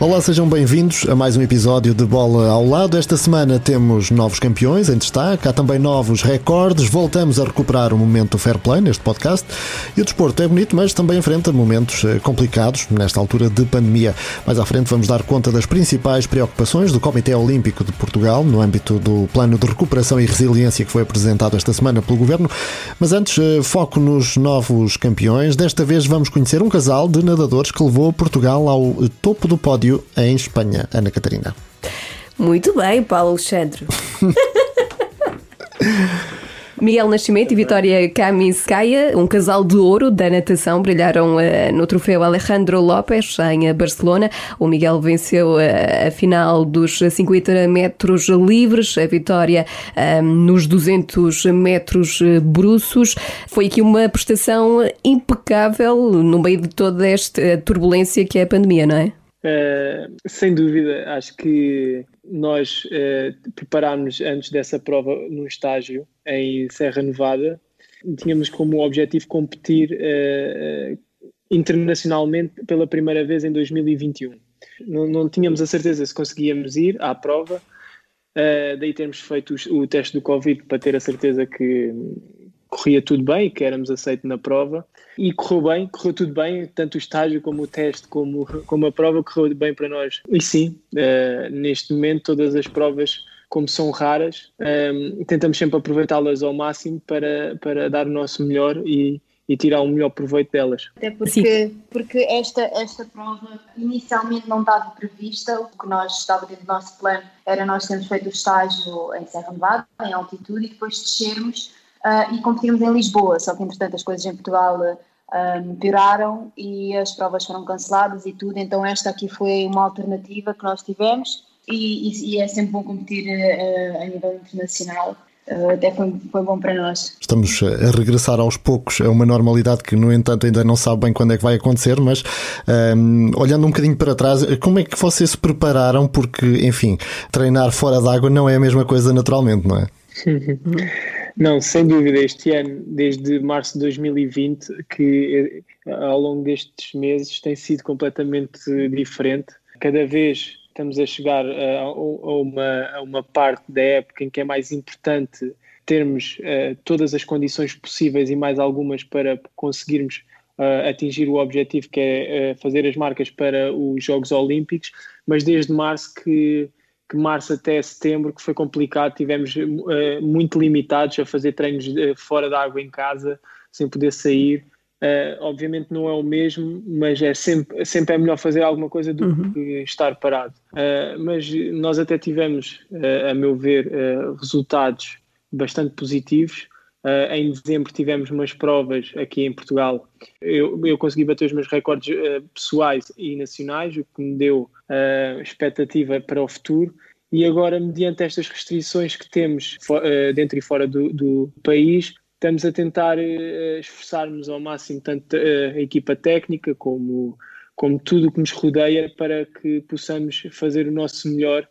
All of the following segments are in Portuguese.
Olá, sejam bem-vindos a mais um episódio de Bola ao Lado. Esta semana temos novos campeões em destaque, há também novos recordes. Voltamos a recuperar o momento fair play neste podcast. E o desporto é bonito, mas também enfrenta momentos eh, complicados nesta altura de pandemia. Mais à frente vamos dar conta das principais preocupações do Comitê Olímpico de Portugal no âmbito do plano de recuperação e resiliência que foi apresentado esta semana pelo Governo. Mas antes, eh, foco nos novos campeões. Desta vez vamos conhecer um casal de nadadores que levou Portugal ao topo do pódio em Espanha. Ana Catarina. Muito bem, Paulo Alexandre. Miguel Nascimento e Vitória Kamiskaya, um casal de ouro da natação, brilharam uh, no troféu Alejandro López em uh, Barcelona. O Miguel venceu uh, a final dos 50 metros livres, a Vitória nos 200 metros bruços. Foi aqui uma prestação impecável no meio de toda esta turbulência que é a pandemia, não é? Uh, sem dúvida, acho que nós uh, preparámos antes dessa prova no estágio em Serra Nevada. Tínhamos como objetivo competir uh, internacionalmente pela primeira vez em 2021. Não, não, tínhamos a certeza se conseguíamos ir à prova, daí termos feito o, o teste do Covid para ter a certeza que corria tudo bem, que éramos aceitos na prova e correu bem, correu tudo bem, tanto o estágio como o teste, como, como a prova correu bem para nós. E sim, uh, neste momento todas as provas, como são raras, um, ehm, tentamos sempre aproveitá-las ao máximo para, para dar o nosso melhor e, e tirar o melhor proveito delas. Até porque, porque esta, esta prova inicialmente não estava prevista, o que nós estava dentro do nosso plano era nós termos feito o estágio em Serra Nevada, em altitude, e depois descermos uh, e competirmos em Lisboa, só que entretanto as coisas em Portugal um, pioraram e as provas foram canceladas e tudo, então esta aqui foi uma alternativa que nós tivemos e, e, e é sempre bom competir uh, a nível internacional. Uh, até foi, foi, bom para nós. Estamos a regressar aos poucos a uma normalidade que, no entanto, ainda não sabe bem quando é que vai acontecer, mas um, olhando um bocadinho para trás, como é que vocês se prepararam? Porque, enfim, treinar fora d'água não é a mesma coisa naturalmente, não é? Não, sem dúvida, este ano, desde março de 2020, que eh, ao longo destes meses tem sido completamente diferente. Cada vez estamos a chegar a, a, uma, a uma parte da época em que é mais importante termos uh, todas as condições possíveis e mais algumas para conseguirmos uh, atingir o objetivo que é uh, fazer as marcas para os Jogos Olímpicos, mas desde março que que março até setembro, que foi complicado, tivemos uh, muito limitados a fazer treinos uh, fora da água em casa, sem poder sair. Uh, obviamente não é o mesmo, mas é sempre, sempre é melhor fazer alguma coisa do uhum. que estar parado. mas nós até tivemos, a meu ver, resultados bastante positivos. Em dezembro tivemos umas provas aqui em Portugal. Eu, eu consegui bater os meus recordes pessoais e nacionais, o que me deu uh, expectativa para o futuro. E agora, mediante estas restrições que temos uh, dentro e fora do, do, país, estamos a tentar uh, esforçar-nos ao máximo, tanto a equipa técnica como, como tudo o que nos rodeia, para que possamos fazer o nosso melhor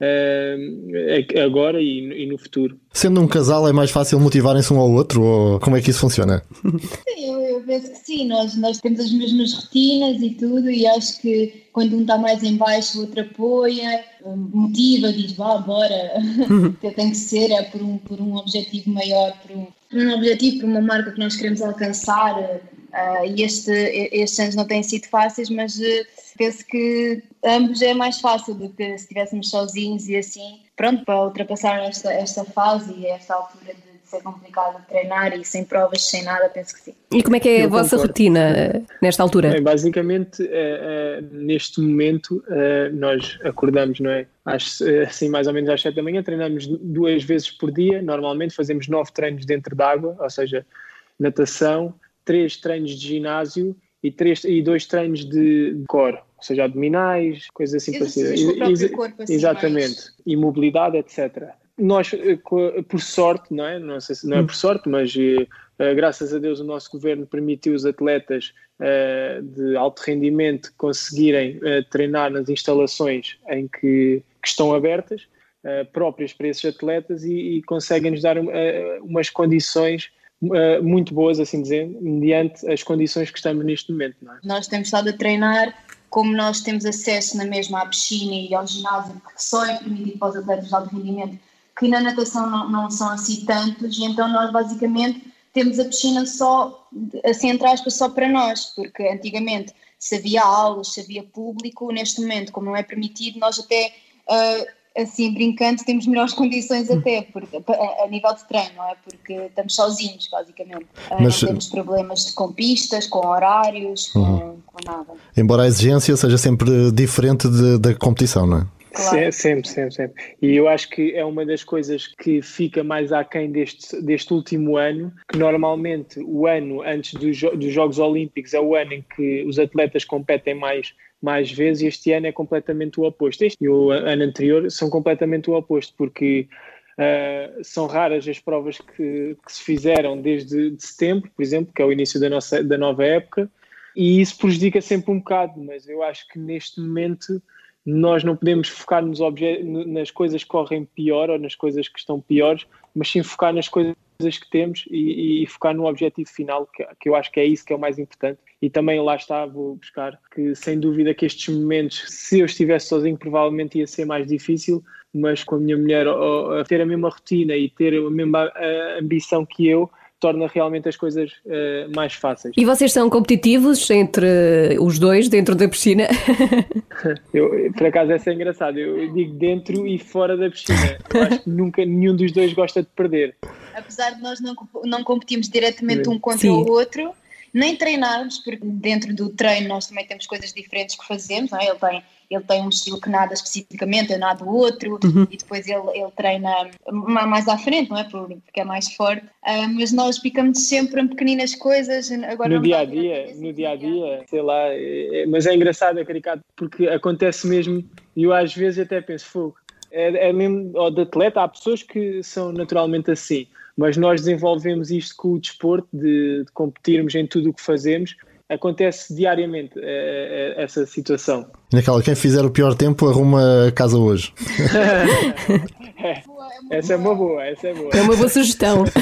uh, agora e, e, no futuro. Sendo um casal, é mais fácil motivarem-se um ao outro? Ou como é que isso funciona? Sim, eu, eu penso que sim. Nós, nós temos as mesmas rotinas e tudo, e acho que quando um está mais em baixo, o outro apoia, motiva, diz, vá, bora. que tem que ser, é por um, por um objetivo maior, por um, por um objetivo, por uma marca que nós queremos alcançar. Uh, e este, estes anos não têm sido fáceis, mas uh, penso que ambos é mais fácil do que se estivéssemos sozinhos e assim, pronto, para ultrapassar esta, esta fase e esta altura de ser complicado treinar e sem provas, sem nada, penso que sim. E como é que é Eu a vossa concordo. rotina eh, nesta altura? Bem, basicamente, uh, uh, neste momento, uh, nós acordamos, não é? Às, assim, mais ou menos às 7 da manhã, treinamos duas vezes por dia. Normalmente fazemos nove treinos dentro d'água, ou seja, natação, três treinos de ginásio e, três, e dois treinos de, core, ou seja, abdominais, coisas assim parecidas. Assim Exatamente, mais... e mobilidade, etc. Nós, eh, por sorte, não é? Não sei se não é por sorte, mas uh, graças a Deus o nosso governo permitiu os atletas de alto rendimento conseguirem treinar nas instalações em que, que estão abertas. próprias para esses atletas e, e conseguem-nos dar umas condições uh, muito boas, assim dizendo, mediante as condições que estamos neste momento. É? Nós temos estado a treinar, como nós temos acesso na mesma à piscina e ao ginásio, que só é permitido para os atletas de alto rendimento, que na natação não, não são assim tantos, então nós basicamente temos a piscina só, assim entre aspas, só para nós, porque antigamente se havia aulas, se havia público, neste momento, como não é permitido, nós até, uh, assim, brincando, temos melhores condições até, porque, a, a, nível de treino, não é? Porque estamos sozinhos, basicamente. Uh, Mas, não temos problemas com pistas, com horários, uhum. com, com, nada. Embora a exigência seja sempre diferente de, da competição, não é? Claro. Sempre, sempre, sempre. E eu acho que é uma das coisas que fica mais aquém deste, deste último ano, que normalmente o ano antes dos, dos Jogos Olímpicos é o ano em que os atletas competem mais, mais vezes e este ano é completamente o oposto. Este e o ano anterior são completamente o oposto, porque uh, são raras as provas que, que se fizeram desde de setembro, por exemplo, que é o início da, nossa, da nova época, e isso prejudica sempre um bocado, mas eu acho que neste momento nós não podemos focar nos nas coisas que correm pior ou nas coisas que estão piores, mas sim focar nas coisas que temos e, e focar no objetivo final, que, que, eu acho que é isso que é o mais importante. E também lá está, vou buscar que sem dúvida que estes momentos, se eu estivesse sozinho, provavelmente ia ser mais difícil, mas com a minha mulher a ter a mesma rotina e ter a mesma ambição que eu, torna realmente as coisas uh, mais fáceis. E vocês são competitivos entre os dois dentro da piscina? eu, por acaso essa é engraçado, eu digo dentro e fora da piscina. Eu acho que nunca nenhum dos dois gosta de perder. Apesar de nós não, não competimos diretamente um contra Sim. o outro, nem treinarmos, porque dentro do treino nós também temos coisas diferentes que fazemos, não é? Ele tem, ele tem um estilo que nada especificamente, eu nado outro, uhum. e depois ele, ele treina mais à frente, não é? Porque é mais forte, uh, mas nós ficamos sempre em pequeninas coisas. Agora no dia a dia, no dia a dia, sei lá, é, é, mas é engraçado, é caricato, porque acontece mesmo, e eu às vezes até penso, fogo, é, é mesmo, ou de atleta, há pessoas que são naturalmente assim mas nós desenvolvemos isto com o desporto, de, de competirmos em tudo o que fazemos. Acontece diariamente é, é, essa situação. Naquela, quem fizer o pior tempo arruma a casa hoje. Essa é uma boa, essa é boa. É uma boa sugestão.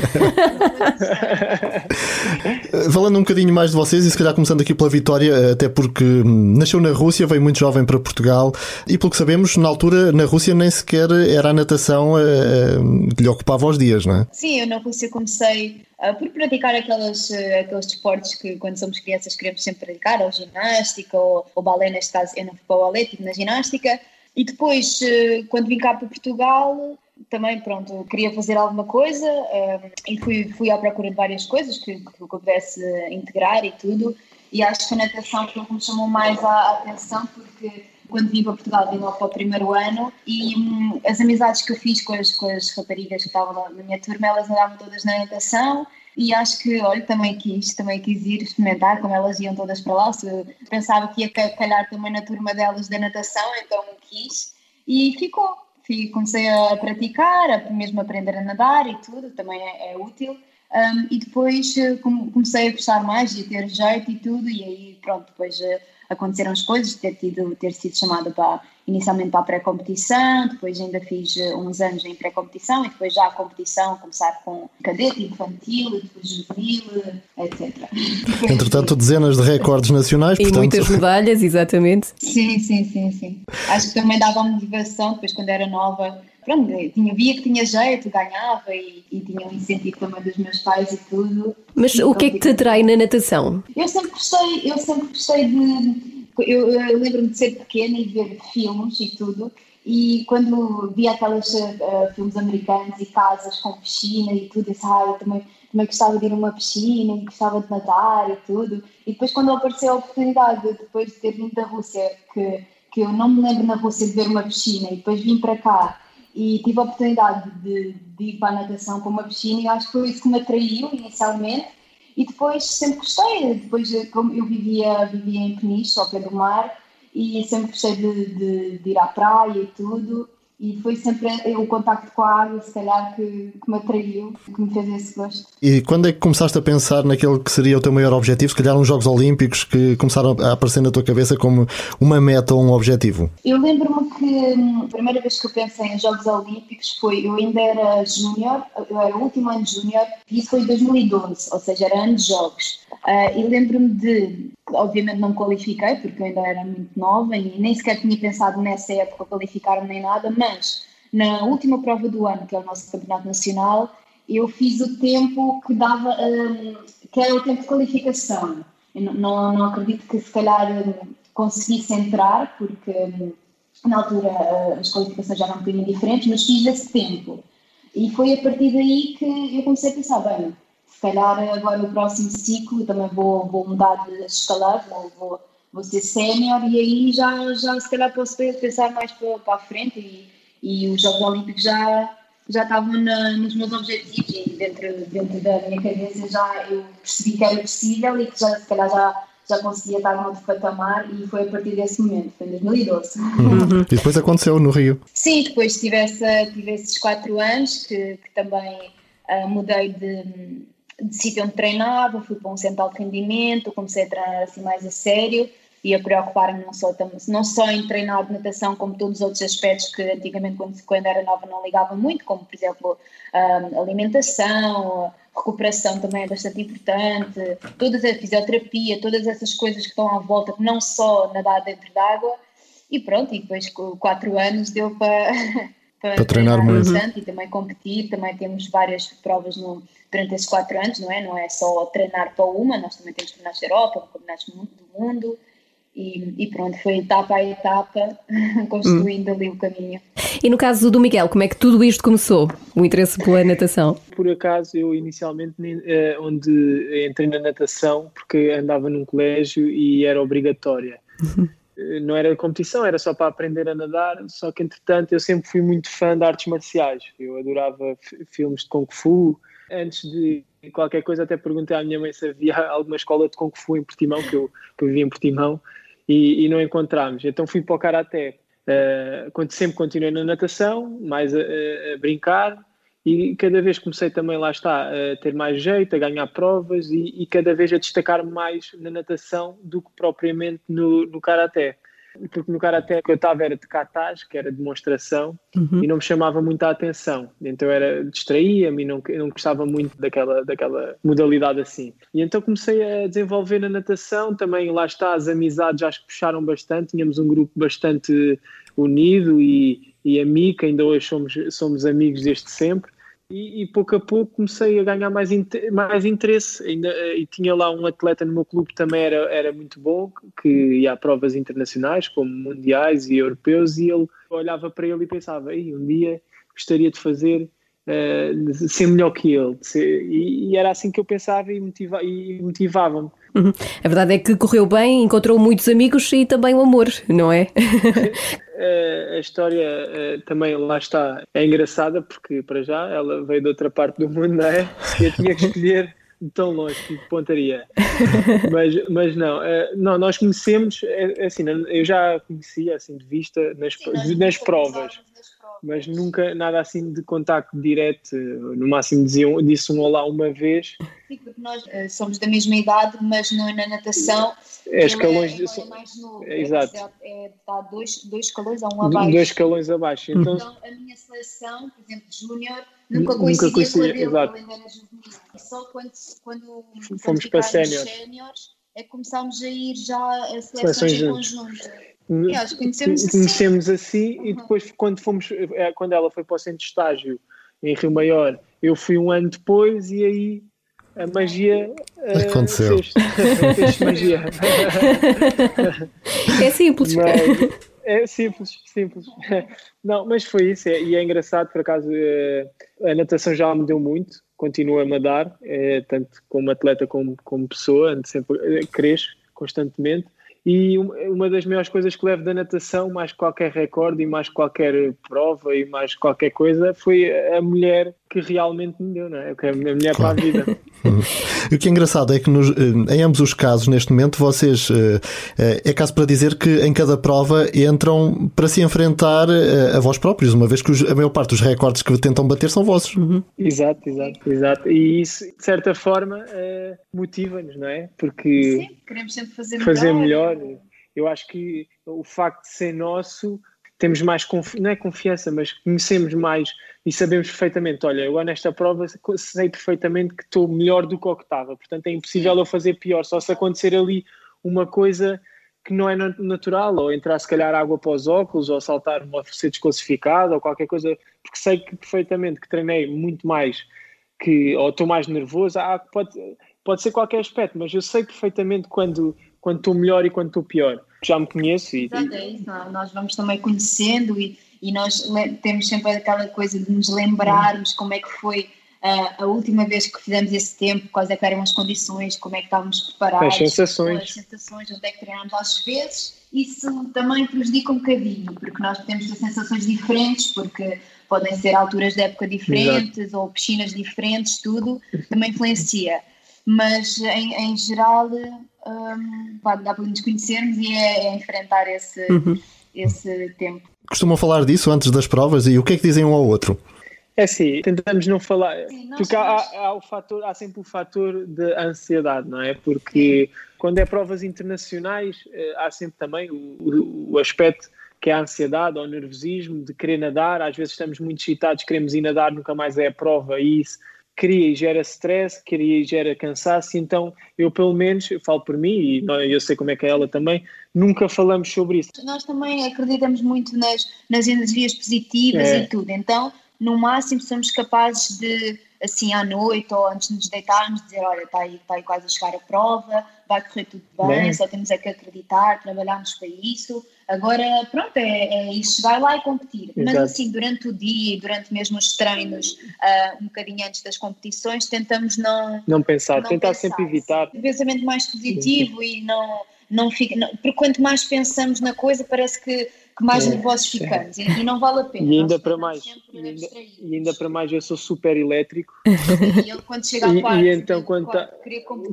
Falando um bocadinho mais de vocês, e se calhar começando aqui pela Vitória, até porque nasceu na Rússia, veio muito jovem para Portugal, e pelo que sabemos, na altura, na Rússia nem sequer era a natação uh, que lhe ocupava os dias, não é? Sim, eu na Rússia comecei uh, por praticar aquelas, uh, aqueles desportos que quando somos crianças queremos sempre praticar, ou ginástica, ou, ou balé, neste caso eu não fui para o balé, estive na ginástica, e depois, quando vim cá para Portugal, também, pronto, queria fazer alguma coisa um, e fui, fui à procura de várias coisas que, que eu pudesse integrar e tudo. E acho que a natação foi o que me chamou mais a, atenção, porque quando vim para Portugal, vim logo para o primeiro ano e hum, as amizades que eu fiz com as, com as raparigas que estavam na minha turma, elas andavam todas na natação e acho que, olha, também quis, também quis ir experimentar, como elas iam todas para lá, pensava que ia calhar também na turma delas da natação, então quis e ficou comecei a praticar, a mesmo aprender a nadar e tudo, também é, é útil. Um, e depois eh, comecei a gostar mais e a ter jeito e tudo, e aí pronto, depois uh, aconteceram as coisas, ter, tido, ter sido chamada para, inicialmente para a pré-competição, depois ainda fiz uh, uns anos em pré-competição e depois já a competição, começar com cadete, infantil, depois juvenil, etc. Entretanto, dezenas de recordes nacionais. E portanto... muitas medalhas, exatamente. Sim, sim, sim, sim. Acho que também dava motivação, depois quando era nova, pronto, tinha, via que tinha jeito, ganhava e, e tinha um incentivo também dos meus pais e tudo. Mas o que é que te atrai na natação? Eu sempre gostei, eu sempre gostei de. Eu, eu lembro-me de ser pequena e ver filmes e tudo, e quando via aqueles uh, filmes americanos e casas com piscina e tudo, eu disse, ah, eu também, também gostava de ir a uma piscina e gostava de nadar e tudo. E depois, quando apareceu a oportunidade, depois de ter vindo da Rússia, que, que eu não me lembro na Rússia de ver uma piscina, e depois vim para cá e tive a oportunidade de, de ir para a natação com uma piscina e acho que foi isso que me atraiu inicialmente. E depois sempre gostei, depois como eu vivia, vivia em Peniche, ao pé do mar e sempre gostei de, de, de ir à praia e tudo e foi sempre o contacto com a água, se calhar, que, que me atraiu, que me fez esse gosto. E quando é que começaste a pensar naquele que seria o teu maior objetivo? Se calhar uns Jogos Olímpicos que começaram a aparecer na tua cabeça como uma meta ou um objetivo? Eu lembro-me que hum, a primeira vez que eu pensei em Jogos Olímpicos foi, eu ainda era júnior, eu era o último ano júnior, e isso foi em 2012, ou seja, era ano de Jogos. Uh, e lembro-me de, obviamente não me qualifiquei, porque eu ainda era muito nova e nem sequer tinha pensado nessa época qualificar-me nem nada, mas na última prova do ano, que é o nosso campeonato nacional, eu fiz o tempo que dava, um, que era o tempo de qualificação. Eu não, não acredito que se calhar um, conseguisse entrar, porque um, na altura uh, as qualificações já eram um bocadinho diferentes, mas fiz esse tempo. E foi a partir daí que eu comecei a pensar, bem, calhar agora o próximo ciclo também vou, vou mudar de escalar, vou, vou, vou ser sénior e aí já, já se calhar posso pensar mais para, para a frente e, e os Jogos Olímpicos já, já estavam na, nos meus objetivos e dentro, dentro da minha cabeça já eu percebi que era possível e que já, se calhar já, já conseguia estar no outro patamar e foi a partir desse momento, foi em 2012. Uhum. E depois aconteceu no Rio? Sim, depois tive, essa, tive esses quatro anos que, que também uh, mudei de de sítio onde treinava, fui para um centro de rendimento, comecei a treinar assim mais a sério e a preocupar-me não só, não só em treinar de natação, como todos os outros aspectos que antigamente, quando, quando era nova, não ligava muito, como por exemplo um, alimentação, recuperação também é bastante importante, toda a fisioterapia, todas essas coisas que estão à volta, não só nadar dentro d'água. E pronto, e depois com quatro anos deu para, para, para treinar, treinar muito. bastante e também competir, também temos várias provas no, durante esses quatro anos, não é? Não é só treinar para uma, nós também temos campeonatos da Europa, campeonatos do mundo. E, e, pronto, foi etapa a etapa construindo hum. ali o caminho. E no caso do Miguel, como é que tudo isto começou? O interesse pela natação? Por acaso, eu inicialmente eh, onde entrei na natação porque andava num colégio e era obrigatória. Uhum. Não era competição, era só para aprender a nadar. Só que entretanto, eu sempre fui muito fã de artes marciais. Eu adorava filmes de Kung Fu, antes de qualquer coisa, até perguntei à minha mãe se havia alguma escola de Kung Fu em Portimão, que eu, que eu vivia em Portimão, e, e não encontramos. Então fui para o Karaté. Uh, sempre continuei na natação, mais a, a, brincar, e cada vez comecei também, lá está, a ter mais jeito, a ganhar provas e, e cada vez a destacar-me mais na natação do que propriamente no, no Karaté porque no Karaté que eu estava era de katas, que era demonstração, uhum. e não me chamava muita atenção. Então era distraía-me e não, não gostava muito daquela, daquela modalidade assim. E então comecei a desenvolver na natação, também lá está, as amizades acho que puxaram bastante, tínhamos um grupo bastante unido e, e amigo, ainda hoje somos, somos amigos desde sempre e, e, pouco a pouco comecei a ganhar mais, mais interesse. Ainda, eh, e tinha lá um atleta no meu clube que também era, era muito bom, que ia a provas internacionais, como mundiais e europeus, e ele olhava para ele e pensava: um dia gostaria de fazer. Uh, ser melhor que ele ser, e, e, era assim que eu pensava e, motiva, e motivava-me uhum. A verdade é que correu bem, encontrou muitos amigos e também o amor, não é? a história eh, também lá está é engraçada porque para já ela veio de outra parte do mundo, não é? Eu tinha que escolher de tão longe, de pontaria. Mas, mas não, eh, não, nós conhecemos, é, assim, eu já conhecia assim de vista nas, Sim, nas provas mas nunca nada assim de contacto direto. No máximo diziam, disse um olá uma vez. Sim, porque nós uh, somos da mesma idade, mas não é na natação. É escalões. É, é mais novo. É, exato. É, está dois, dois escalões a um abaixo. Dois escalões abaixo. Então, então a minha seleção, por exemplo, júnior, nunca coincidia, nunca coincidia com a dele, exato. ainda era juvenil. Só quando, quando, fomos para séniores é que começámos a ir já a seleções, seleções conjunto. Conhecemos, conhecemos assim uhum. e depois quando fomos é, quando ela foi para o centro de estágio em Rio Maior eu fui um ano depois e aí a magia eh, aconteceu. fez, fez magia. É simples. Mas, é simples simples. Não mas foi isso é, e é engraçado por acaso é, a natação já me deu muito continua-me a dar é, tanto como atleta como como pessoa sempre cresço constantemente E uma das melhores coisas que levo da natação, mais qualquer recorde e mais qualquer prova e mais qualquer coisa, foi a mulher que realmente me deu, não é? Que é a mulher para a vida. o que é engraçado é que nos, eh, em ambos os casos, neste momento, vocês eh, eh, é caso para dizer que em cada prova entram para se enfrentar a vós próprios, uma vez que a maior parte dos recordes que tentam bater são vossos. Uhum. Exato, exato, exato. E isso, de certa forma, motiva-nos, não é? Porque Sim, queremos sempre fazer, fazer melhor. Eu acho que o facto de ser nosso, temos mais confiança, não é confiança, mas conhecemos mais e sabemos perfeitamente, olha, eu nesta prova sei perfeitamente que estou melhor do que o que estava, portanto é impossível eu fazer pior, só se acontecer ali uma coisa que não é natural, ou entrar se calhar água para os óculos, ou saltar uma ser desclassificado, ou qualquer coisa, porque sei que perfeitamente que treinei muito mais, que, ou estou mais nervoso, ah, pode, pode ser qualquer aspecto, mas eu sei perfeitamente quando, quando estou melhor e quando estou pior. Já me conheço e. Exato, é isso. Nós vamos também conhecendo e e nós temos sempre aquela coisa de nos lembrarmos como é que foi uh, a última vez que fizemos esse tempo, quais é eram as condições, como é que estávamos preparados, as sensações, as sensações onde é que treinámos às vezes, isso também prejudica um bocadinho, porque nós temos ter sensações diferentes, porque podem ser alturas de época diferentes Exato. ou piscinas diferentes, tudo também influencia. Mas em, em geral um, dá para nos conhecermos e é, é enfrentar esse, uhum. esse tempo costumam falar disso antes das provas e o que é que dizem um ao outro? É sim, tentamos não falar, sim, porque há, há, o fator, há sempre o fator de ansiedade, não é? Porque quando é provas internacionais, eh, há sempre também o, o aspecto que é a ansiedade ou o nervosismo de querer nadar, às vezes estamos muito excitados, queremos ir nadar, nunca mais é a prova e isso cria e gera stress, cria e gera cansaço, então eu pelo menos, eu falo por mim e eu sei como é que é ela também, nunca falamos sobre isso. Nós também acreditamos muito nas, nas energias positivas é. e tudo, então no máximo somos capazes de assim à noite ou antes de nos deitarmos dizer olha, está aí, está aí quase a chegar a prova, vai correr tudo bem, bem. só temos é que acreditar, trabalharmos para isso Agora, pronto, é, é chegar lá e competir. Exato. Mas assim, durante o dia, durante mesmo os treinos, uh, um bocadinho antes das competições, tentamos não... Não pensar, não tentar pensar. sempre evitar. Um pensamento mais positivo e não, não fica... Não, porque quanto mais pensamos na coisa, parece que que mais é, nervosos ficamos e, e, não vale a pena. E ainda para mais, e ainda, e ainda, para mais eu sou super elétrico. E ele quando chega ao quarto, e, e então quando está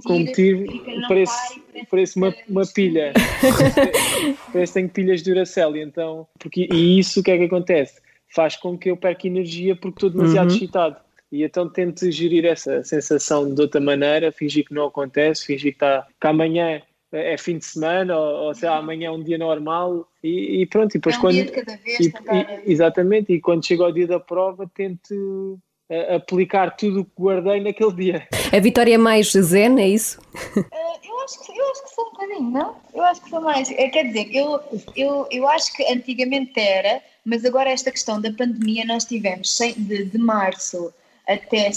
competir, parece, parece uma, uma pilha. parece que tenho pilhas de Duracell e então, porque, e isso o que é que acontece? Faz com que eu perca energia porque estou demasiado uhum. excitado. E então tento gerir essa sensação de outra maneira, fingir que não acontece, fingir que, está, que amanhã é fim de semana ou, ou sei lá, amanhã é um dia normal e, e pronto, e depois é um quando dia de cada vez, e, e, exatamente, e quando chega ao dia da prova tento uh, aplicar tudo o que guardei naquele dia. A vitória é mais zen, é isso? Uh, eu, acho que, eu acho que sou um bocadinho, não? Eu acho que sou mais, uh, quer dizer, eu, eu, eu acho que antigamente era, mas agora esta questão da pandemia nós tivemos de, de março até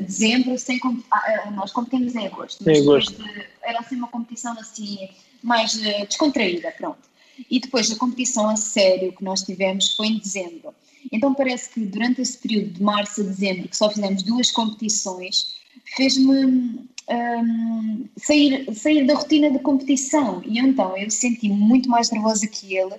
dezembro sem ah, nós competimos em agosto, mas em agosto. De, era assim uma competição assim mais uh, descontraída, pronto. E depois a competição a sério que nós tivemos foi em dezembro. Então parece que durante esse período de março a dezembro, que só fizemos duas competições, fez-me um, sair, sair da rotina de competição. E então eu senti-me muito mais nervosa que ele,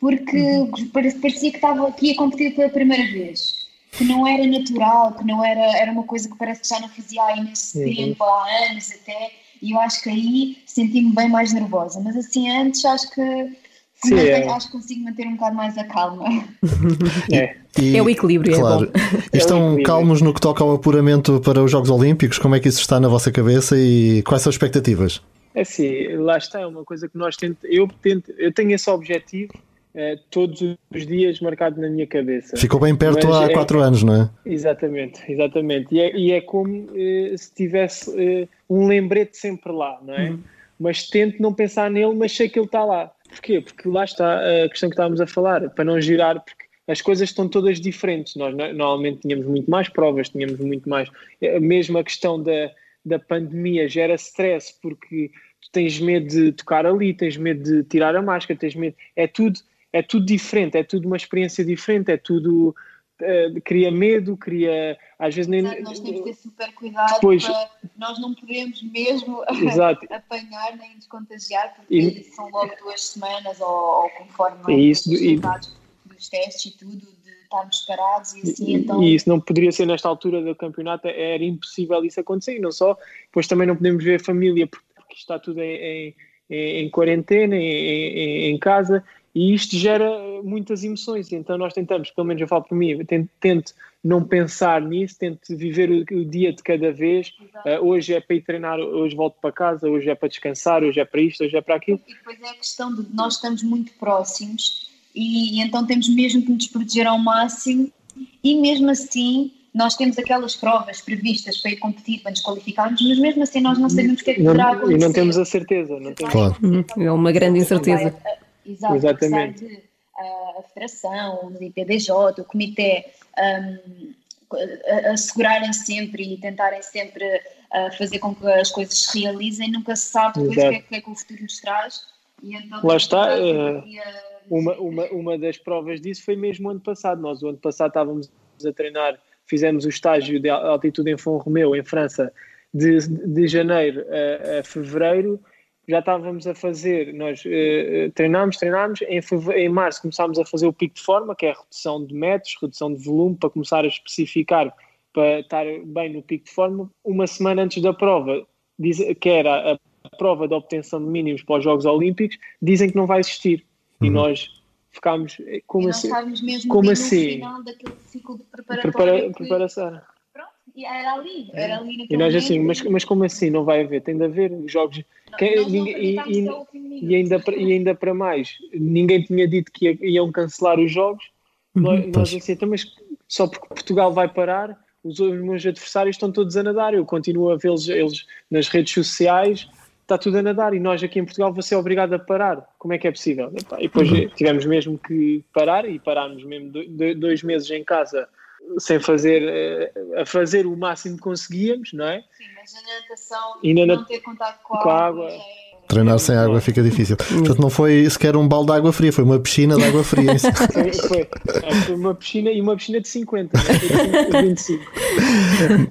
porque uhum. parecia que estava aqui a competir pela primeira vez que não era natural, que não era, era uma coisa que parece que já não fazia há imenso uhum. tempo, há anos até, e eu acho que aí senti-me bem mais nervosa, mas assim antes acho que Sim, é. acho que consigo manter um bocado mais a calma. é. E, é o equilíbrio, claro. É Estão é calmos no que toca ao apuramento para os Jogos Olímpicos? Como é que isso está na vossa cabeça e quais são as expectativas? É assim, lá está, é uma coisa que nós tentamos, eu, tento, eu tenho esse objetivo é, todos os dias marcado na minha cabeça. Ficou bem perto Mas há é, quatro anos, não é? Exatamente, exatamente. E é, e é como eh, se tivesse eh, um lembrete sempre lá, não é? Uhum. Mas tento não pensar nele, mas sei que ele está lá. Porquê? Porque lá está a questão que estávamos a falar, para não girar, porque as coisas estão todas diferentes. Nós normalmente tínhamos muito mais provas, tínhamos muito mais. Eh, mesmo a questão da, da pandemia gera stress, porque tu tens medo de tocar ali, tens medo de tirar a máscara, tens medo. É tudo é tudo diferente, é tudo uma experiência diferente, é tudo uh, cria medo, cria às vezes nem. Exato, nós temos que ter super cuidado depois, para nós não podemos mesmo apanhar nem descontagiar, porque e, são logo duas semanas ou, ou conforme isso, os resultados e, dos testes e tudo, de estarmos parados e assim. Então... E isso não poderia ser nesta altura do campeonato, era impossível isso acontecer, e não só, depois também não podemos ver a família, porque está tudo em, em, em quarentena, em, em casa e isto gera muitas emoções, então nós tentamos, pelo menos eu falo por mim, tento, tento não pensar nisso, tento viver o, o dia de cada vez. Uh, hoje é para ir treinar, hoje volto para casa, hoje é para descansar, hoje é para isto, hoje é para aquilo. E depois é a questão de nós estamos muito próximos e, e então temos mesmo que nos proteger ao máximo e mesmo assim nós temos aquelas provas previstas para ir competir, para nos qualificarmos, mas mesmo assim nós não sabemos o que é que poderá acontecer. E não temos a certeza. Não temos. Claro. É uma grande incerteza. Exato, Exatamente. De, uh, a Federação, o IPBJ, o Comitê um, assegurarem sempre e tentarem sempre uh, fazer com que as coisas se realizem, nunca se sabe depois o que, é, que, é que o futuro nos traz. E então, Lá está. Uh, uma, uma, uma das provas disso foi mesmo o ano passado. Nós, o ano passado, estávamos a treinar, fizemos o estágio de altitude em Font Romeu, em França, de, de janeiro a, a fevereiro já estávamos a fazer, nós uh, treinámos, treinámos, em, em março começámos a fazer o pico de forma, que é a redução de metros, redução de volume, para começar a especificar, para estar bem no pico de forma. Uma semana antes da prova, diz, que era a prova de obtenção de mínimos para os Jogos Olímpicos, dizem que não vai existir. Uhum. E nós ficámos, eh, como e assim? mesmo como assim? no final daquele ciclo de preparatório. Prepara, que... Preparação era ali, era ali E nós assim, mas, mas como assim não vai haver? Tem de haver jogos. Não, ninguém, e, e, e, ainda, e ainda para mais, ninguém tinha dito que iam cancelar os jogos. Uhum, nós, nós assim, então, mas só porque Portugal vai parar, os, os meus adversários estão todos a nadar. Eu continuo a vê-los eles nas redes sociais, está tudo a nadar. E nós aqui em Portugal vou ser obrigado a parar. Como é que é possível? E depois uhum. tivemos mesmo que parar e parámos mesmo dois meses em casa sem fazer, eh, a fazer o máximo que conseguíamos, não é? Sim, mas na natação e na não ter contato com, com a água. É... Treinar sem água fica difícil. Portanto, não foi sequer um balde de água fria, foi uma piscina de água fria. foi, foi, foi, uma piscina e uma piscina de 50, de 25.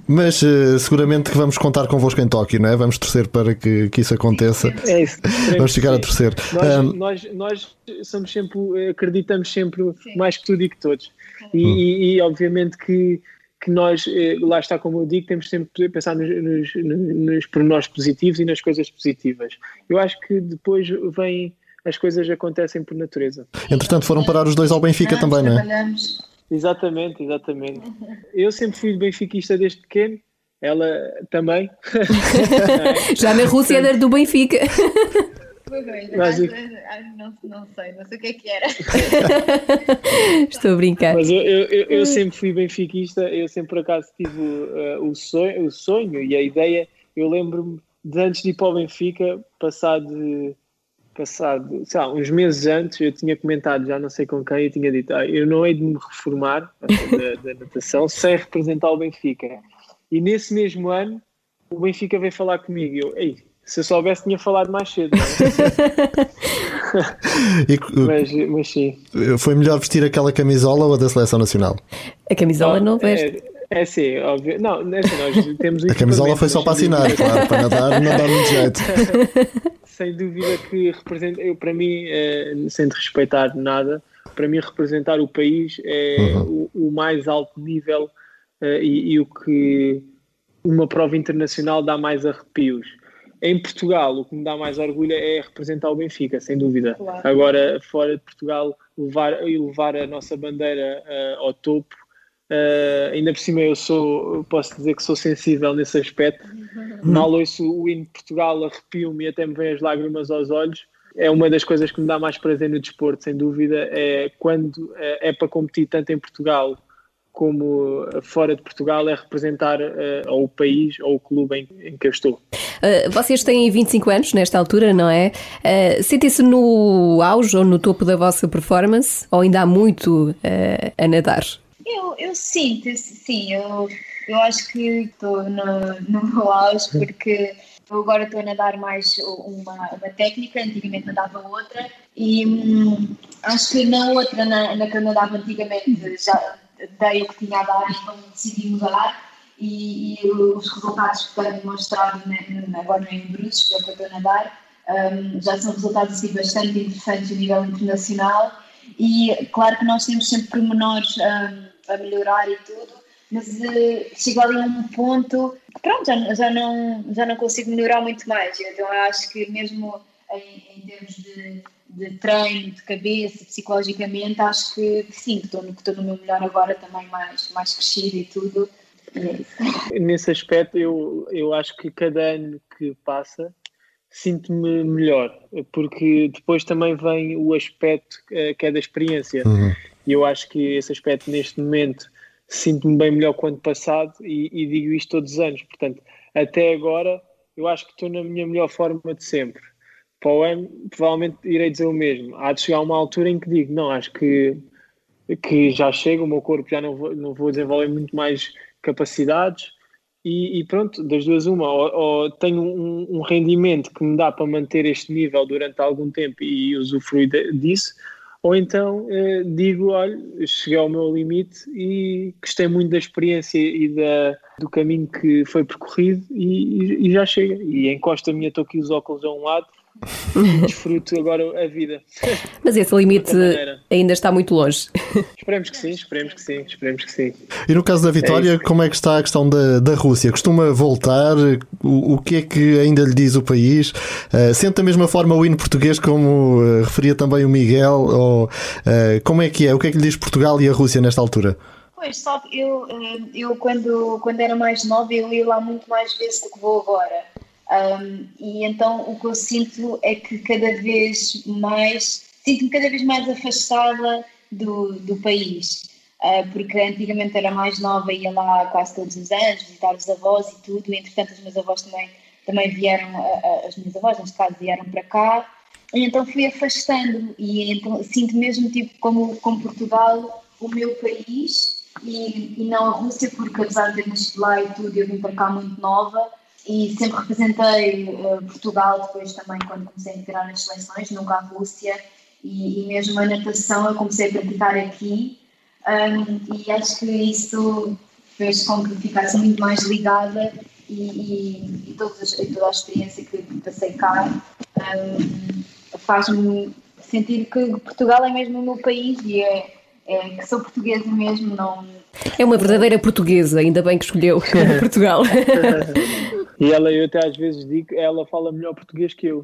Mas uh, seguramente que vamos contar convosco em Tóquio, não é? Vamos torcer para que, que isso aconteça. É isso. Vamos ficar a torcer. Nós, um, nós, nós somos sempre, acreditamos sempre Sim. mais que tudo e que todos. E, hum. e, e, obviamente que, que nós, eh, lá está como eu digo, temos sempre de pensar nos, nos, nos pormenores positivos e nas coisas positivas. Eu acho que depois vem, as coisas acontecem por natureza. Entretanto, foram parar os dois ao Benfica também, não é? Exatamente, exatamente. Eu sempre fui benfiquista desde pequeno, ela também. Já na Rússia era do Benfica. Mas, não, não sei, não sei o que é que era. Estou a brincar. Mas eu, eu, eu, sempre fui benfiquista, eu sempre por acaso tive uh, o, sonho, o sonho e a ideia. Eu lembro-me de antes de ir para o Benfica, passado, passado sei lá, uns meses antes, eu tinha comentado, já não sei com quem, eu tinha dito: ah, eu não hei de me reformar da, da natação sem representar o Benfica. E nesse mesmo ano, o Benfica veio falar comigo. Eu, ei, se eu soubesse, tinha falado mais cedo. É? e, mas, mas sim. Foi melhor vestir aquela camisola ou a da seleção nacional? A camisola não, não veste. É, é sim, óbvio. Não, é assim, nós temos A camisola foi só para assinar, claro, para nadar não dá muito jeito. Sem dúvida que representa, eu, para mim, é, sem respeitar nada, para mim representar o país é uhum. o, o, mais alto nível é, e, e o que uma prova internacional dá mais arrepios em Portugal, o que me dá mais orgulho é representar o Benfica, sem dúvida. Claro. Agora, fora de Portugal, levar, levar a nossa bandeira uh, ao topo, uh, ainda por cima eu sou, posso dizer que sou sensível nesse aspecto. Uhum. Mal ouço o hino de Portugal, arrepio-me e até me vem as lágrimas aos olhos. É uma das coisas que me dá mais prazer no desporto, sem dúvida, é quando é, é para competir tanto em Portugal como fora de Portugal é representar uh, ou o país ou o clube em, em que eu estou. Uh, vocês têm 25 anos nesta altura, não é? Uh, Sentem-se no auge ou no topo da vossa performance ou ainda há muito uh, a nadar? Eu, eu sinto, sim, eu, eu acho que estou no, no meu auge porque eu agora estou a nadar mais uma, uma técnica, antigamente nadava outra e hum, acho que na outra, na, na que eu nadava antigamente, já dei o que tinha a dar e decidi mudar. E, e os resultados que tenho mostrado agora em Bruces, que é o que eu estou a nadar, um, já são resultados assim, bastante interessantes a nível internacional. E claro que nós temos sempre pormenores um, a melhorar e tudo, mas uh, chego ali a um ponto que pronto, já, já, não, já não consigo melhorar muito mais. Então acho que mesmo em, em termos de, de, treino, de cabeça, psicologicamente, acho que, que sim, que estou, que estou no meu melhor agora também mais, mais crescido e tudo. E é Nesse aspecto, eu, eu acho que cada ano que passa sinto-me melhor, porque depois também vem o aspecto eh, que é da experiência. Uhum. E eu acho que esse aspecto, neste momento, sinto-me bem melhor que o ano passado e, e, digo isto todos os anos. Portanto, até agora, eu acho que estou na minha melhor forma de sempre. Para o ano, provavelmente irei dizer o mesmo. Há de chegar uma altura em que digo: não, acho que, que já chega, o meu corpo já não vou, não vou desenvolver muito mais capacidades e, e, pronto, das duas uma, ou, ou tenho um, um, rendimento que me dá para manter este nível durante algum tempo e usufruir disso, ou então eh, digo, olha, cheguei ao meu limite e gostei muito da experiência e da, do caminho que foi percorrido e, e já chega. E encosto a minha, estou aqui os óculos a um lado desfruto agora a vida. Mas esse limite ainda está muito longe. Esperemos que sim, esperemos que sim, esperemos que sim. E no caso da Vitória, é como é que está a questão da, da Rússia? Costuma voltar? O, o que é que ainda lhe diz o país? Uh, sente da mesma forma o hino português como uh, referia também o Miguel? Ou, uh, como é que é? O que é que lhe diz Portugal e a Rússia nesta altura? Pois, sabe, eu, eu quando, quando era mais nova eu ia lá muito mais vezes do que vou agora. Um, e então o que eu sinto é que cada vez mais, sinto-me cada vez mais afastada do, do país. Uh, porque antigamente era mais nova, ia lá quase todos os anos, visitar os avós e tudo, entretanto os meus avós também, também vieram, as minhas avós, neste caso, vieram para cá, e então fui afastando, e então sinto mesmo tipo como, como Portugal o meu país. E, e não a Rússia, porque apesar de ter nascido lá e tudo, eu vim para cá muito nova, e sempre representei uh, Portugal depois também quando comecei a integrar nas seleções, nunca a Rússia e, e, mesmo a natação eu comecei a praticar aqui um, e acho que isso fez com que ficasse muito mais ligada e, e, e toda, toda, a experiência que passei cá um, faz-me sentir que Portugal é mesmo o meu país e é, é que sou portuguesa mesmo, não é uma verdadeira portuguesa, ainda bem que escolheu Portugal. E ela, eu até às vezes digo, ela fala melhor português que eu.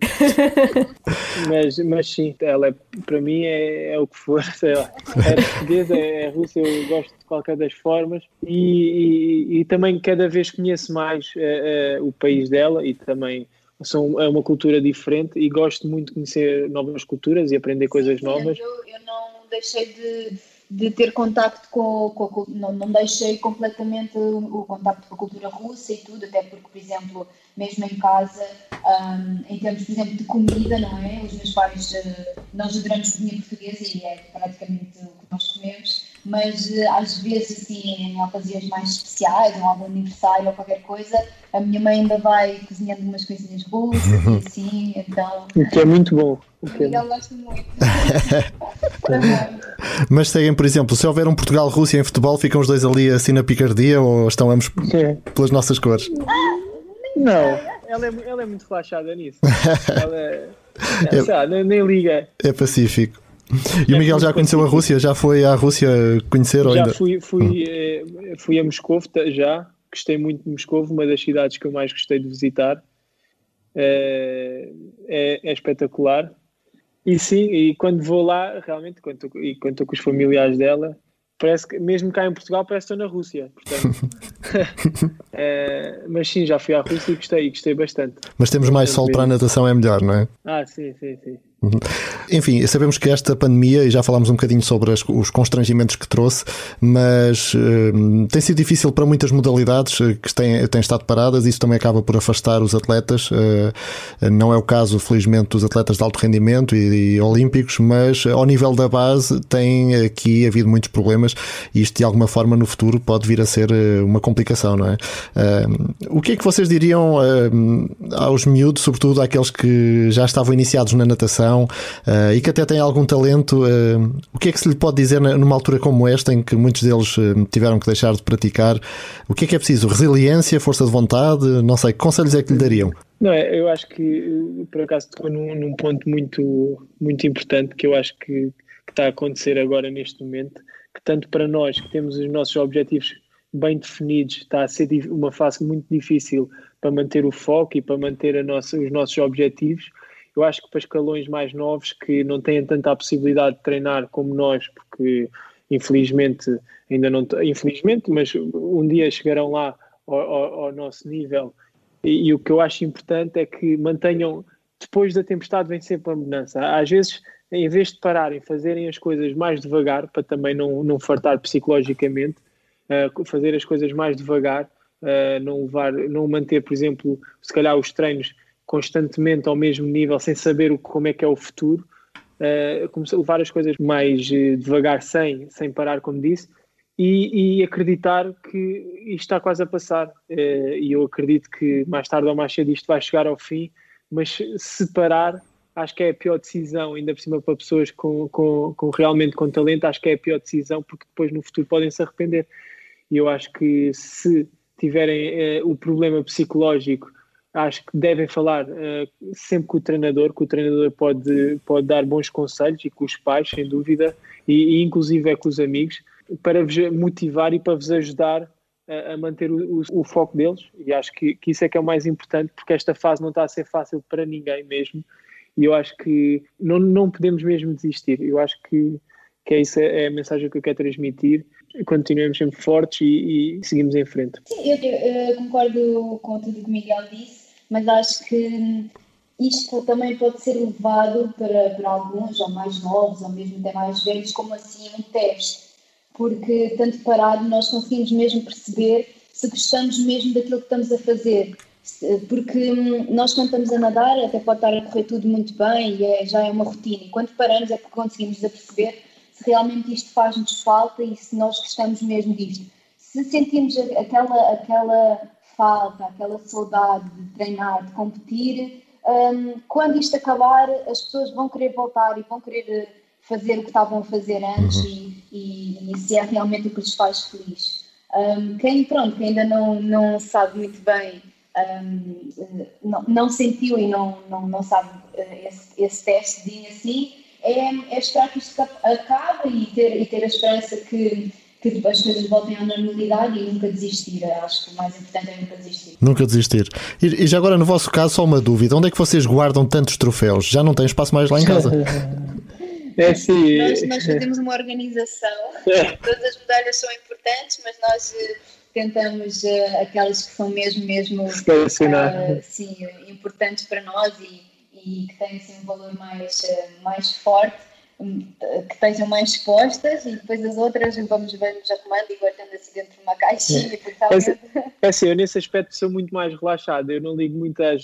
mas, mas sim, ela é, para mim é, é o que for, sei lá. É portuguesa, é, é russa, eu gosto de qualquer das formas. E, e, e também cada vez conheço mais uh, uh, o país dela e também são, é uma cultura diferente e gosto muito de conhecer novas culturas e aprender coisas novas. Eu, eu não deixei de de ter contacto com, com, não, não deixei completamente o contacto com a cultura russa e tudo, até porque, por exemplo, mesmo em casa, um, em termos, por exemplo, de comida, não é? Os meus pais, uh, nós adoramos comida portuguesa e é praticamente o que nós comemos, mas uh, às vezes, assim, em ocasiões mais especiais, ou algum aniversário ou qualquer coisa, a minha mãe ainda vai cozinhando umas coisinhas russas e assim, então... O que é muito bom. O Miguel gosta muito. Mas seguem, por exemplo, se houver um Portugal-Rússia em futebol, ficam os dois ali assim na picardia ou estão ambos pelas nossas cores? Não, ela é, ela é muito relaxada nisso. ela é, é, sabe, nem, nem liga. É pacífico. E o Miguel já conheceu a Rússia? Já foi à Rússia conhecer? Já ainda? fui, fui, hum. Eh, fui a Moscou, já. Gostei muito de Moscou, uma das cidades que eu mais gostei de visitar. É, é, é espetacular. E sim, e quando vou lá, realmente, quando estou, e quando estou com os familiares dela, parece que, mesmo cá em Portugal, parece que estou na Rússia. Portanto, é, mas sim, já fui à Rússia e gostei, e gostei bastante. Mas temos mais sol para a natação, é melhor, não é? Ah, sim, sim, sim. Uhum. Enfim, sabemos que esta pandemia, e já falámos um bocadinho sobre as, os constrangimentos que trouxe, mas uh, tem sido difícil para muitas modalidades uh, que têm, têm estado paradas, isso também acaba por afastar os atletas. Uh, não é o caso, felizmente, dos atletas de alto rendimento e, e olímpicos, mas ao nível da base tem aqui havido muitos problemas e isto de alguma forma no futuro pode vir a ser uma complicação, não é? o que é que vocês diriam aos miúdos, sobretudo àqueles que já estavam iniciados na natação? Uh, e que até tem algum talento. Uh, o que é que se lhe pode dizer numa altura como esta, em que muitos deles uh, tiveram que deixar de praticar? O que é que é preciso? Resiliência, força de vontade? Não sei, que conselhos é que lhe dariam? Não, é, eu acho que por acaso tocou num, num ponto muito, muito importante que eu acho que, que está a acontecer agora neste momento, que tanto para nós que temos os nossos objetivos bem definidos, está a ser uma fase muito difícil para manter o foco e para manter nossa, os nossos objetivos. Eu acho que para escalões mais novos que não têm tanta possibilidade de treinar como nós, porque infelizmente ainda não, infelizmente, mas um dia chegarão lá ao, ao, ao nosso nível. E, e, o que eu acho importante é que mantenham, depois da tempestade vem sempre a mudança. Às vezes, em vez de pararem, fazerem as coisas mais devagar, para também não, não fartar psicologicamente, uh, fazer as coisas mais devagar, uh, não levar, não manter, por exemplo, se calhar os treinos constantemente ao mesmo nível, sem saber o, como é que é o futuro, uh, levar as coisas mais devagar, sem, sem parar, como disse, e, e, acreditar que isto está quase a passar. e eu acredito que mais tarde ou mais cedo isto vai chegar ao fim, mas separar acho que é a pior decisão, ainda por cima para pessoas com, com, com realmente com talento, acho que é a pior decisão porque depois no futuro podem se arrepender. E eu acho que se tiverem eh, o problema psicológico, acho que devem falar eh, sempre com o treinador, que o treinador pode, pode dar bons conselhos e com os pais, sem dúvida, e, e inclusive é com os amigos, para vos motivar e para vos ajudar a, a manter o, o, o, foco deles. E acho que, que isso é que é o mais importante, porque esta fase não está a ser fácil para ninguém mesmo. E eu acho que não, não podemos mesmo desistir. Eu acho que, que é isso é a mensagem que eu quero transmitir continuemos sempre fortes e, e seguimos em frente. Sim, eu, eu, concordo com tudo que o Miguel disse, mas acho que isto também pode ser levado para, para alguns, ou mais novos, ou mesmo até mais velhos, como assim um teste. Porque, tanto parado, nós conseguimos mesmo perceber se gostamos mesmo daquilo que estamos a fazer. Porque nós, quando estamos a nadar, até pode estar a correr tudo muito bem e é, já é uma rotina. E quando paramos, é que conseguimos perceber se realmente isto faz-nos falta e se nós gostamos mesmo disto. Se sentimos aquela, aquela falta, aquela saudade de treinar, de competir, um, quando isto acabar, as pessoas vão querer voltar e vão querer fazer o que estavam a fazer antes uhum. e, e, se é realmente o que lhes faz feliz. Um, quem, pronto, ainda não, não sabe muito bem, um, não, não sentiu e não, não, não sabe uh, esse, esse teste assim, é, é esperar que isto acabe e ter, e ter a esperança que, que as coisas voltem à normalidade e nunca desistir. Acho que o mais importante é nunca desistir. Nunca desistir. E, e, já agora, no vosso caso, só uma dúvida: onde é que vocês guardam tantos troféus? Já não tem espaço mais lá em casa? É sim. Nós, nós fazemos uma organização. Todas as medalhas são importantes, mas nós eh, tentamos uh, aquelas que são mesmo, mesmo uh, sim, importantes para nós e e que têm assim, um valor mais, eh, mais forte, hum, que estejam mais expostas e depois as outras vamos, vamos arrumando e guardando assim dentro de uma caixinha. É, é assim, eu nesse aspecto sou muito mais relaxado, eu não ligo muito às.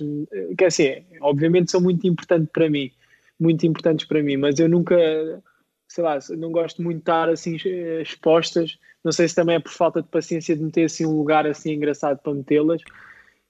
Que assim, obviamente são muito importantes para mim, muito importantes para mim, mas eu nunca, sei lá, não gosto muito de estar assim expostas. Não sei se também é por falta de paciência de meter assim um lugar assim engraçado para metê-las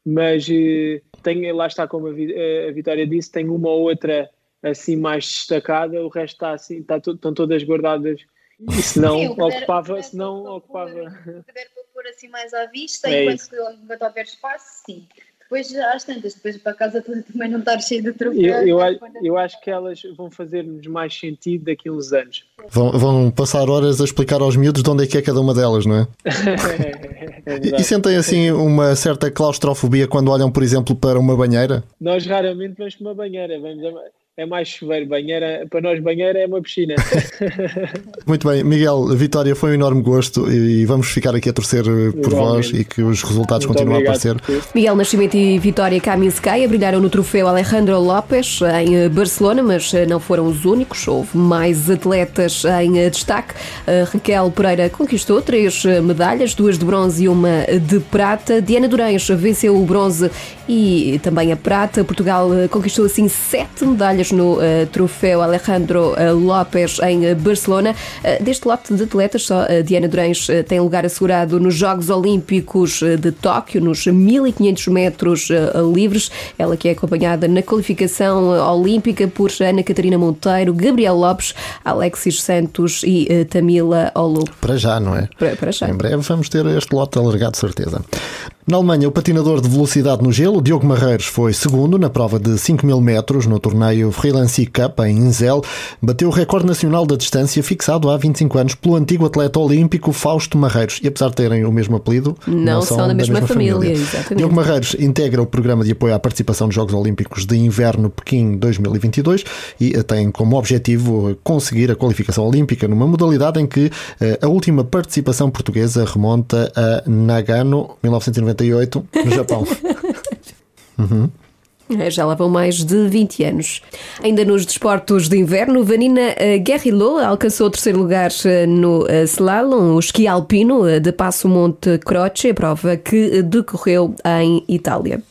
mas uh, tenho, lá está, como a, a Vitória disse, tem uma ou outra assim mais destacada, o resto está assim, está, estão todas guardadas. E se não, ocupava, se não ocupava. Puder pôr assim mais à vista, é enquanto, enquanto houver espaço, sim. Depois, às tantas, depois para casa toda também não estar cheio de troféus. Eu, eu, eu, acho que elas vão fazer-nos mais sentido daqui a uns anos. Vão, vão, passar horas a explicar aos miúdos de onde é que é cada uma delas, não é? é e sentem assim uma certa claustrofobia quando olham, por exemplo, para uma banheira? Nós raramente vamos para uma banheira, vamos a é mais chuveiro, banheira, para nós banheira é uma piscina. Muito bem, Miguel, Vitória, foi um enorme gosto e vamos ficar aqui a torcer eh, por Igualmente. vós e que os resultados Muito continuem a aparecer. Miguel Nascimento e Vitória Kaminskaya brilharam no troféu Alejandro Lopes em eh, Barcelona, mas eh, não foram os únicos, houve mais atletas em destaque. Raquel Pereira conquistou três medalhas, duas de bronze e uma de prata. Diana Durães venceu o bronze e também a prata. Portugal conquistou assim sete medalhas no uh, troféu Alejandro López em Barcelona. deste lote de atletas, só Diana Durães tem lugar assegurado nos Jogos Olímpicos de Tóquio, nos 1500 metros livres. Ela que é acompanhada na qualificação olímpica por Ana Catarina Monteiro, Gabriel Lopes, Alexis Santos e Tamila Olu. Para já, não é? Para, para já. Em breve vamos ter este lote alargado, certeza. Na Alemanha, o patinador de velocidade no gelo, Diogo Marreiros, foi segundo na prova de 5 mil metros no torneio Freelance Cup em Inzel. Bateu o recorde nacional da distância fixado há 25 anos pelo antigo atleta olímpico Fausto Marreiros. E apesar de terem o mesmo apelido, não, não são, da, da mesma, mesma família. família. Diogo Marreiros integra o programa de apoio à participação nos Jogos Olímpicos de Inverno Pequim 2022 e tem como objetivo conseguir a qualificação olímpica numa modalidade em que eh, a última participação portuguesa remonta a Nagano 1990 98, no Japão. uhum. Já lá vão mais de 20 anos. Ainda nos desportos de inverno, Vanina eh, Guerrillo alcançou o terceiro lugar eh, no eh, slalom, o esqui alpino de Passo Monte Croce, prova que decorreu em Itália.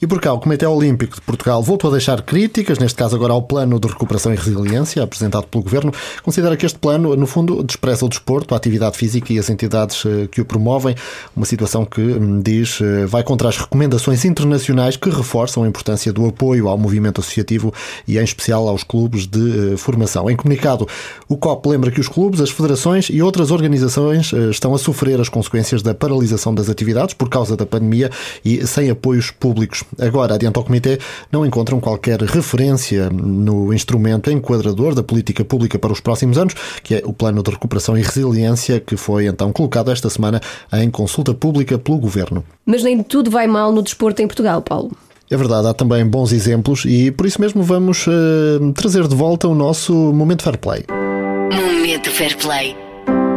E por cá, o Comitê Olímpico de Portugal voltou a deixar críticas, neste caso agora ao Plano de Recuperação e Resiliência, apresentado pelo Governo. Considera que este plano, no fundo, despreza o desporto, a atividade física e as entidades que o promovem, uma situação que, hum, diz, vai contra as recomendações internacionais que reforçam a importância importância do apoio ao movimento associativo e, em especial, aos clubes de uh, formação. Em comunicado, o COP lembra que os clubes, as federações e outras organizações uh, estão a sofrer as consequências da paralisação das atividades por causa da pandemia e sem apoios públicos. Agora, adianta ao Comitê, não encontram qualquer referência no instrumento enquadrador da política pública para os próximos anos, que é o Plano de Recuperação e Resiliência, que foi então colocado esta semana em consulta pública pelo Governo. Mas nem tudo vai mal no desporto em Portugal, Paulo. É verdade, há também bons exemplos e por isso mesmo vamos uh, trazer de volta o nosso Momento Fair Play. Momento Fair Play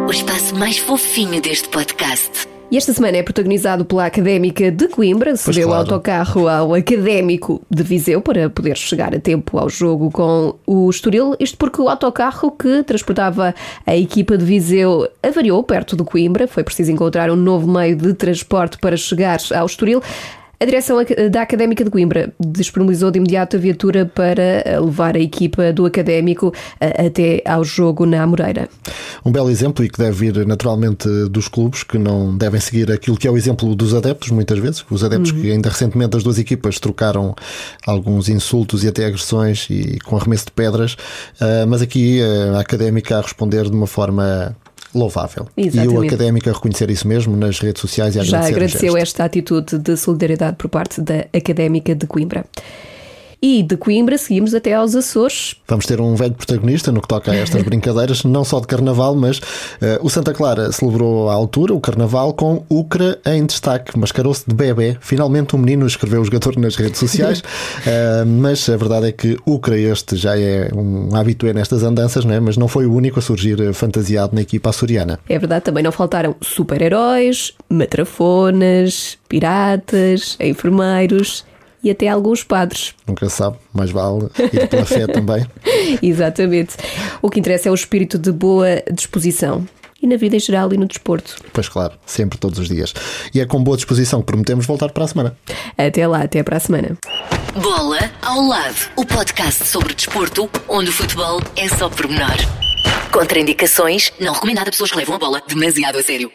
o espaço mais fofinho deste podcast. E esta semana é protagonizado pela Académica de Coimbra, cedeu claro. o autocarro ao Académico de Viseu para poder chegar a tempo ao jogo com o Estoril. Isto porque o autocarro que transportava a equipa de Viseu avariou perto de Coimbra. Foi preciso encontrar um novo meio de transporte para chegar ao Estoril. A direção da Académica de Coimbra disponibilizou de imediato a viatura para levar a equipa do Académico até ao jogo na Amoreira. Um belo exemplo e que deve vir naturalmente dos clubes que não devem seguir aquilo que é o exemplo dos adeptos, muitas vezes. Os adeptos uhum. que ainda recentemente as duas equipas trocaram alguns insultos e até agressões e com arremesso de pedras, ah, mas aqui a Académica a responder de uma forma louvável. Exatamente. E o académico a reconhecer isso mesmo nas redes sociais e a Já agradeceu esta atitude de solidariedade por parte da Académica de Coimbra. E de Coimbra seguimos até aos Açores. Vamos ter um velho protagonista no que toca a estas brincadeiras, não só de carnaval, mas uh, o Santa Clara celebrou à altura o carnaval com Ucra em destaque. Mascarou-se de bebê. Finalmente um menino escreveu o jogador nas redes sociais, uh, mas a verdade é que Ucra, este já é um habitué nestas andanças, não é? mas não foi o único a surgir fantasiado na equipa açoriana. É verdade, também não faltaram super-heróis, matrafonas, piratas, enfermeiros e até alguns padres. Nunca sabe, mais vale ir pela fé também. Exatamente. O que interessa é o espírito de boa disposição e na vida em geral e no desporto. Pois claro, sempre, todos os dias. E é com boa disposição que prometemos voltar para a semana. Até lá, até para a semana. Bola ao lado, o podcast sobre desporto, onde o futebol é só pormenor. Contraindicações, não recomendado a pessoas que levam a bola demasiado a sério.